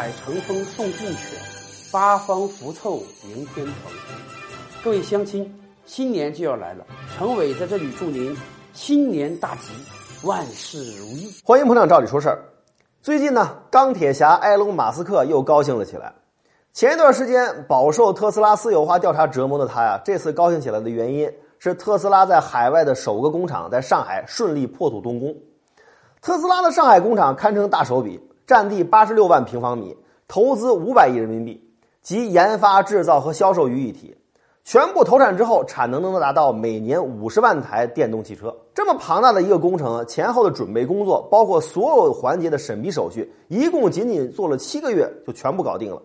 海乘风送骏犬，八方福凑迎天蓬。各位乡亲，新年就要来了，陈伟在这里祝您新年大吉，万事如意。欢迎捧场，照理说事儿。最近呢，钢铁侠埃隆·马斯克又高兴了起来。前一段时间饱受特斯拉私有化调查折磨的他呀，这次高兴起来的原因是特斯拉在海外的首个工厂在上海顺利破土动工。特斯拉的上海工厂堪称大手笔，占地八十六万平方米，投资五百亿人民币，集研发、制造和销售于一体。全部投产之后，产能能够达到每年五十万台电动汽车。这么庞大的一个工程，前后的准备工作，包括所有环节的审批手续，一共仅仅做了七个月，就全部搞定了。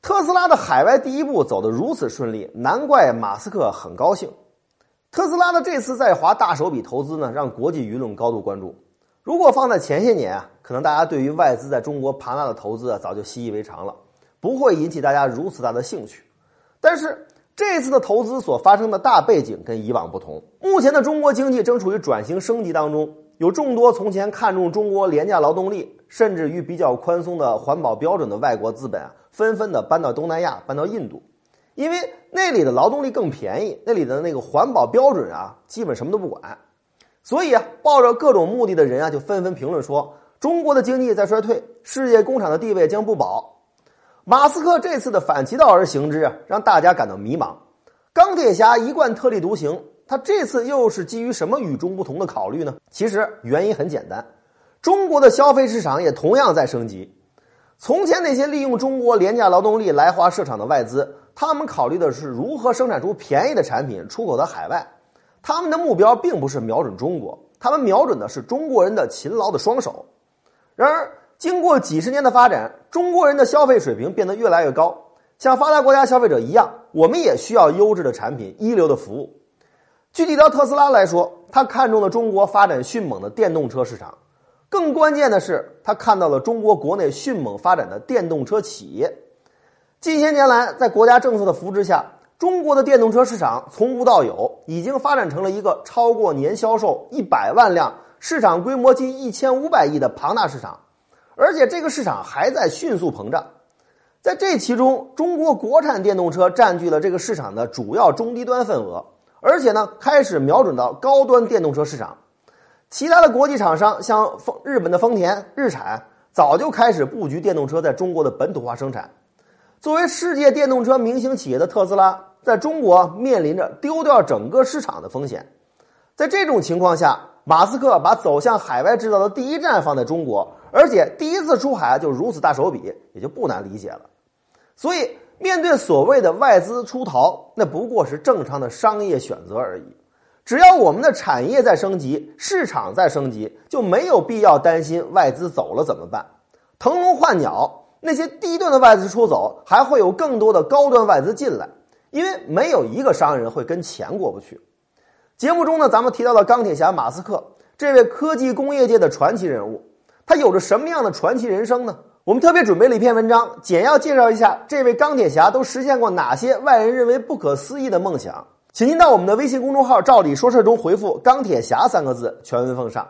特斯拉的海外第一步走得如此顺利，难怪马斯克很高兴。特斯拉的这次在华大手笔投资呢，让国际舆论高度关注。如果放在前些年啊，可能大家对于外资在中国庞大的投资啊，早就习以为常了，不会引起大家如此大的兴趣。但是这次的投资所发生的大背景跟以往不同。目前的中国经济正处于转型升级当中，有众多从前看重中国廉价劳动力，甚至于比较宽松的环保标准的外国资本啊。纷纷的搬到东南亚，搬到印度，因为那里的劳动力更便宜，那里的那个环保标准啊，基本什么都不管。所以啊，抱着各种目的的人啊，就纷纷评论说，中国的经济在衰退，世界工厂的地位将不保。马斯克这次的反其道而行之啊，让大家感到迷茫。钢铁侠一贯特立独行，他这次又是基于什么与众不同的考虑呢？其实原因很简单，中国的消费市场也同样在升级。从前那些利用中国廉价劳动力来华设厂的外资，他们考虑的是如何生产出便宜的产品出口到海外。他们的目标并不是瞄准中国，他们瞄准的是中国人的勤劳的双手。然而，经过几十年的发展，中国人的消费水平变得越来越高。像发达国家消费者一样，我们也需要优质的产品、一流的服务。具体到特斯拉来说，他看中了中国发展迅猛的电动车市场。更关键的是，他看到了中国国内迅猛发展的电动车企业。近些年来，在国家政策的扶持下，中国的电动车市场从无到有，已经发展成了一个超过年销售一百万辆、市场规模近一千五百亿的庞大市场。而且，这个市场还在迅速膨胀。在这其中，中国国产电动车占据了这个市场的主要中低端份额，而且呢，开始瞄准到高端电动车市场。其他的国际厂商，像丰日本的丰田、日产，早就开始布局电动车在中国的本土化生产。作为世界电动车明星企业的特斯拉，在中国面临着丢掉整个市场的风险。在这种情况下，马斯克把走向海外制造的第一站放在中国，而且第一次出海就如此大手笔，也就不难理解了。所以，面对所谓的外资出逃，那不过是正常的商业选择而已。只要我们的产业在升级，市场在升级，就没有必要担心外资走了怎么办。腾笼换鸟，那些低端的外资出走，还会有更多的高端外资进来，因为没有一个商人会跟钱过不去。节目中呢，咱们提到了钢铁侠马斯克这位科技工业界的传奇人物，他有着什么样的传奇人生呢？我们特别准备了一篇文章，简要介绍一下这位钢铁侠都实现过哪些外人认为不可思议的梦想。请您到我们的微信公众号“照理说事”中回复“钢铁侠”三个字，全文奉上。